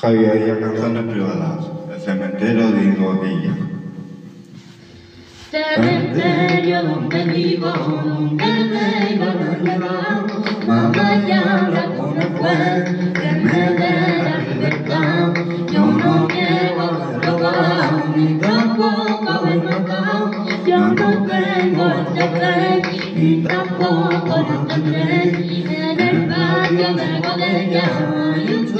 Javier y canciones privadas. El cementerio de Indovilla. Cementerio donde vivo, donde vengo, donde vamos, mamá ya la pone fue, que me dé la libertad. Yo no quiero haber robado, ni tampoco haber matado. Yo no tengo este fe, ni tampoco lo tendré. En el patio de Godella hay un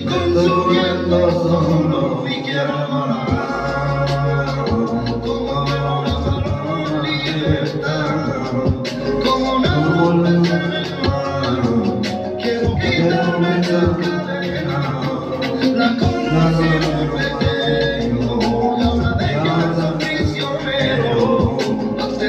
estoy consumiendo solo y quiero. Como una libertad, como bolsa Quiero quitarme esta cadena, la que tengo, la casa prisionero, hace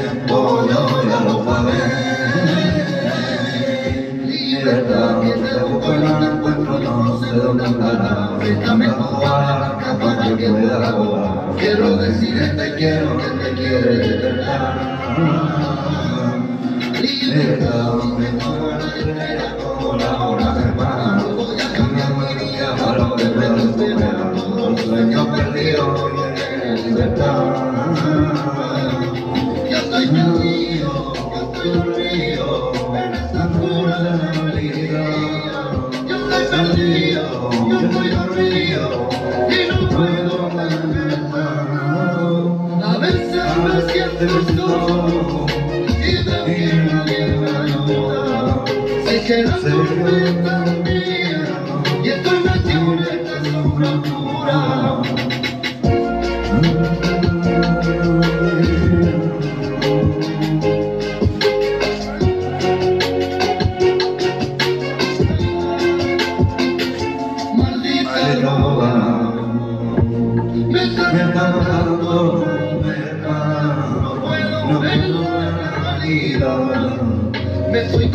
dónde andará. Préstame tu para que pueda volar. Quiero decirte te quiero, que te quiere de verdad. Libertad, me tomo la espera como la hora mar. Voy a cambiar mi vida para lo que pueda superar. Un sueño perdido tiene libertad. Ya estoy perdido, ya estoy perdido y no me está matando, me no puedo ver la realidad. Me estoy